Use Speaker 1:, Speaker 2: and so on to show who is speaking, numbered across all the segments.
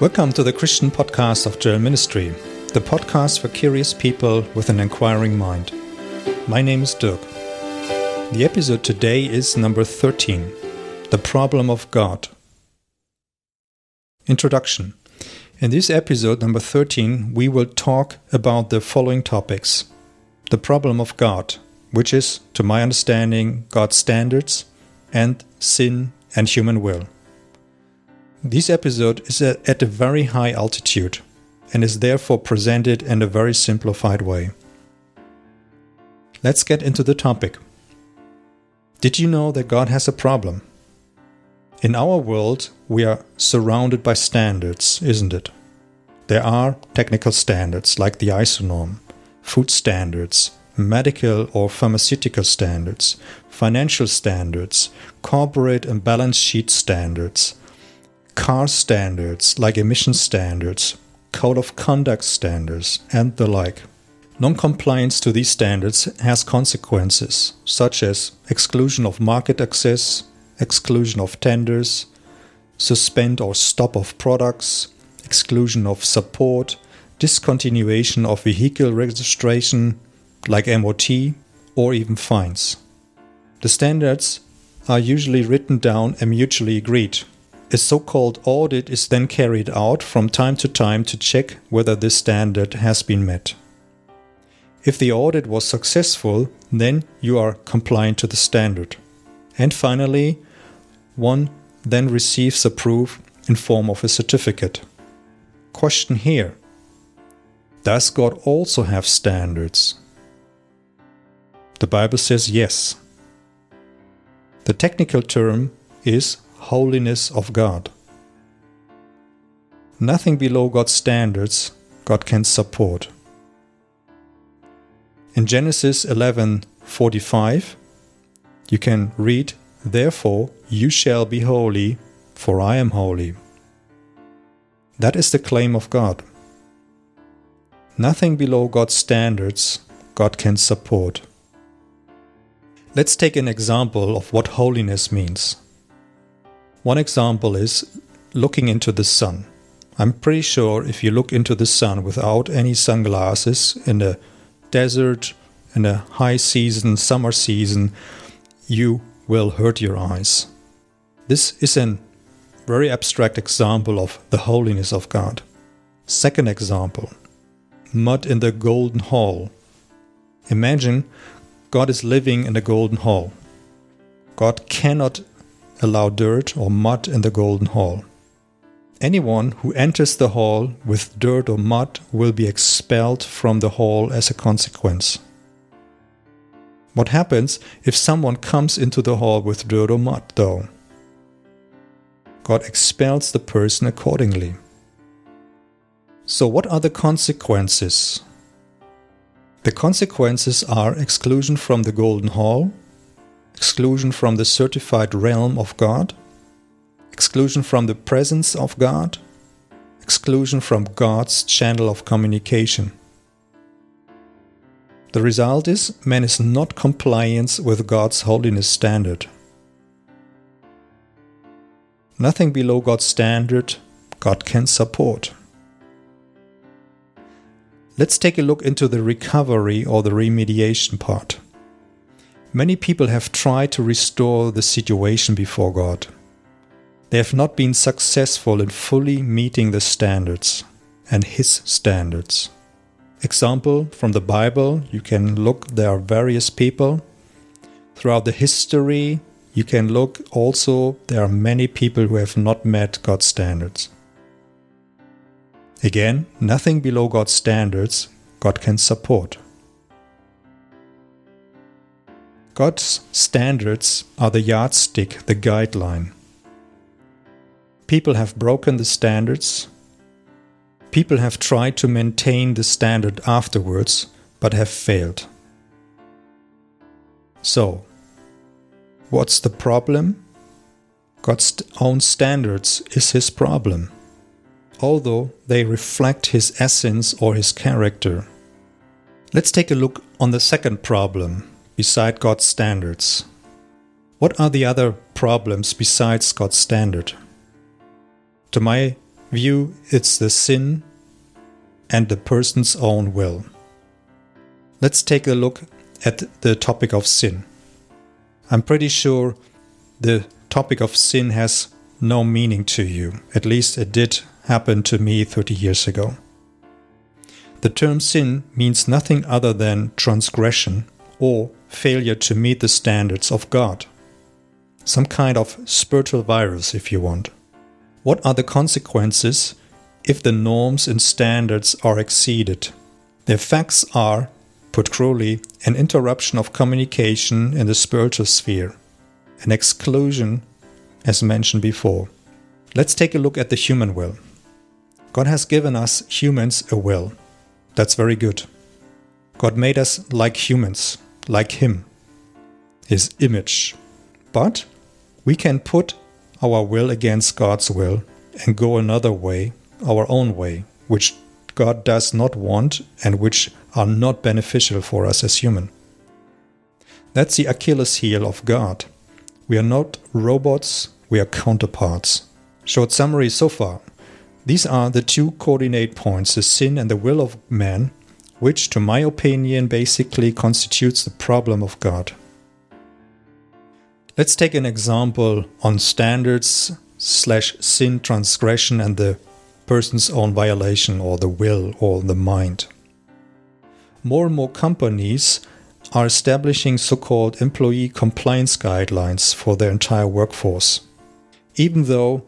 Speaker 1: Welcome to the Christian podcast of Joel Ministry, the podcast for curious people with an inquiring mind. My name is Dirk. The episode today is number 13 The Problem of God. Introduction In this episode, number 13, we will talk about the following topics The problem of God, which is, to my understanding, God's standards, and sin and human will. This episode is at a very high altitude and is therefore presented in a very simplified way. Let's get into the topic. Did you know that God has a problem? In our world, we are surrounded by standards, isn't it? There are technical standards like the ISO norm, food standards, medical or pharmaceutical standards, financial standards, corporate and balance sheet standards, car standards like emission standards, code of conduct standards, and the like. Non compliance to these standards has consequences, such as exclusion of market access, exclusion of tenders, suspend or stop of products, exclusion of support, discontinuation of vehicle registration, like MOT, or even fines. The standards are usually written down and mutually agreed, a so called audit is then carried out from time to time to check whether this standard has been met. If the audit was successful, then you are compliant to the standard. And finally, one then receives a proof in form of a certificate. Question here Does God also have standards? The Bible says yes. The technical term is holiness of God. Nothing below God's standards God can support. In Genesis 11:45 you can read therefore you shall be holy for I am holy. That is the claim of God. Nothing below God's standards God can support. Let's take an example of what holiness means. One example is looking into the sun. I'm pretty sure if you look into the sun without any sunglasses in a desert, in a high season, summer season, you will hurt your eyes. This is a very abstract example of the holiness of God. Second example mud in the golden hall. Imagine God is living in the golden hall. God cannot allow dirt or mud in the Golden Hall. Anyone who enters the hall with dirt or mud will be expelled from the hall as a consequence. What happens if someone comes into the hall with dirt or mud, though? God expels the person accordingly. So, what are the consequences? The consequences are exclusion from the Golden Hall, exclusion from the certified realm of God, exclusion from the presence of God, exclusion from God's channel of communication. The result is man is not compliance with God's holiness standard. Nothing below God's standard God can support. Let's take a look into the recovery or the remediation part. Many people have tried to restore the situation before God. They have not been successful in fully meeting the standards and His standards. Example from the Bible, you can look, there are various people. Throughout the history, you can look also, there are many people who have not met God's standards. Again, nothing below God's standards God can support. God's standards are the yardstick, the guideline. People have broken the standards. People have tried to maintain the standard afterwards, but have failed. So, what's the problem? God's own standards is his problem, although they reflect his essence or his character. Let's take a look on the second problem beside God's standards? What are the other problems besides God's standard? To my view, it's the sin and the person's own will. Let's take a look at the topic of sin. I'm pretty sure the topic of sin has no meaning to you. At least it did happen to me 30 years ago. The term sin means nothing other than transgression or failure to meet the standards of God. Some kind of spiritual virus, if you want. What are the consequences if the norms and standards are exceeded? The effects are, put cruelly, an interruption of communication in the spiritual sphere, an exclusion, as mentioned before. Let's take a look at the human will. God has given us humans a will. That's very good. God made us like humans, like Him, His image. But we can put our will against God's will and go another way, our own way, which God does not want and which are not beneficial for us as human. That's the Achilles heel of God. We are not robots, we are counterparts. Short summary so far. These are the two coordinate points the sin and the will of man, which, to my opinion, basically constitutes the problem of God. Let's take an example on standards slash sin transgression and the person's own violation or the will or the mind. More and more companies are establishing so called employee compliance guidelines for their entire workforce, even though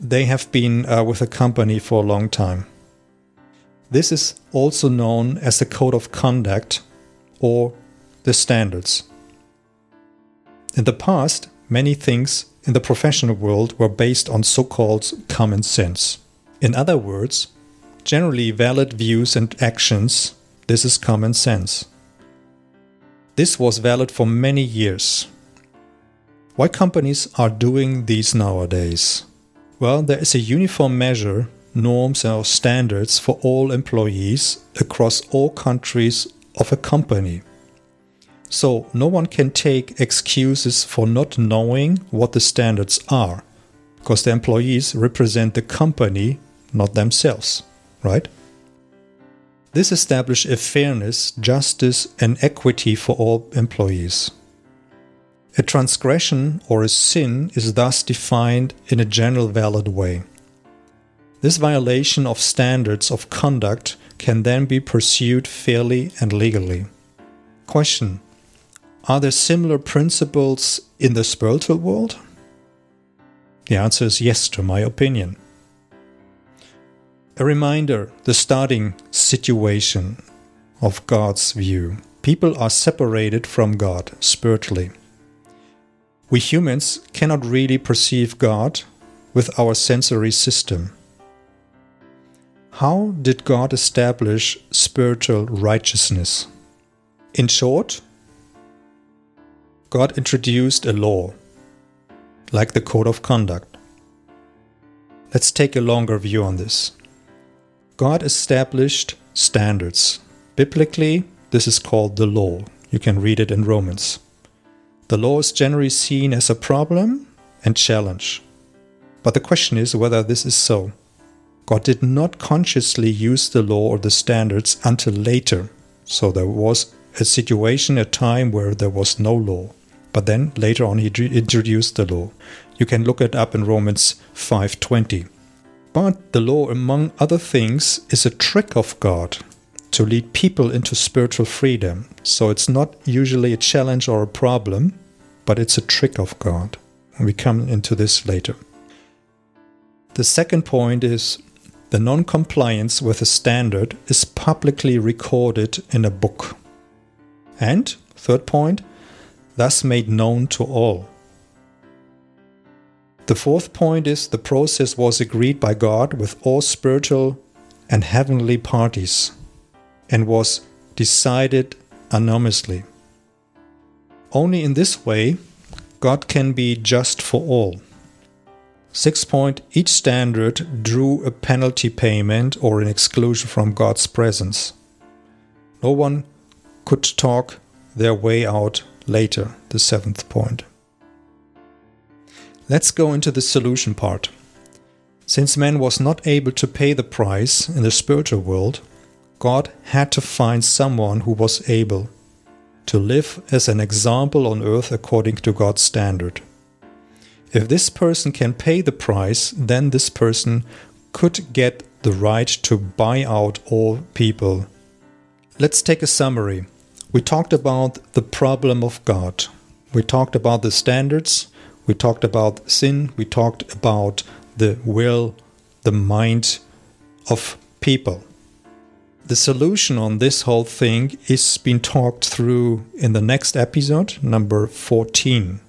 Speaker 1: they have been uh, with a company for a long time. This is also known as the Code of Conduct or the standards. In the past, many things in the professional world were based on so called common sense. In other words, generally valid views and actions, this is common sense. This was valid for many years. Why companies are doing these nowadays? Well, there is a uniform measure, norms, or standards for all employees across all countries of a company. So, no one can take excuses for not knowing what the standards are, because the employees represent the company, not themselves, right? This establishes a fairness, justice, and equity for all employees. A transgression or a sin is thus defined in a general valid way. This violation of standards of conduct can then be pursued fairly and legally. Question Are there similar principles in the spiritual world? The answer is yes, to my opinion. A reminder the starting situation of God's view. People are separated from God spiritually. We humans cannot really perceive God with our sensory system. How did God establish spiritual righteousness? In short, God introduced a law, like the Code of Conduct. Let's take a longer view on this. God established standards. Biblically, this is called the law. You can read it in Romans. The law is generally seen as a problem and challenge. But the question is whether this is so. God did not consciously use the law or the standards until later. So there was a situation, a time where there was no law. But then later on he introduced the law. You can look it up in Romans 5:20. But the law among other things is a trick of God to lead people into spiritual freedom. So it's not usually a challenge or a problem, but it's a trick of God. And we come into this later. The second point is the non compliance with a standard is publicly recorded in a book. And, third point, thus made known to all. The fourth point is the process was agreed by God with all spiritual and heavenly parties and was decided anonymously. Only in this way God can be just for all. Six point each standard drew a penalty payment or an exclusion from God's presence. No one could talk their way out later, the seventh point. Let's go into the solution part. Since man was not able to pay the price in the spiritual world, God had to find someone who was able to live as an example on earth according to God's standard. If this person can pay the price, then this person could get the right to buy out all people. Let's take a summary. We talked about the problem of God. We talked about the standards. We talked about sin. We talked about the will, the mind of people. The solution on this whole thing is being talked through in the next episode, number 14.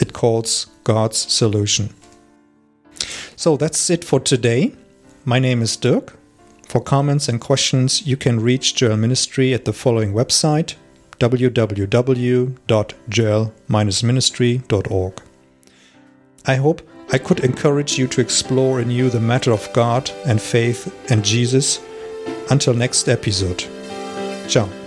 Speaker 1: It calls God's solution. So that's it for today. My name is Dirk. For comments and questions, you can reach Joel Ministry at the following website www.joel-ministry.org. I hope I could encourage you to explore anew the matter of God and faith and Jesus. Until next episode. Ciao.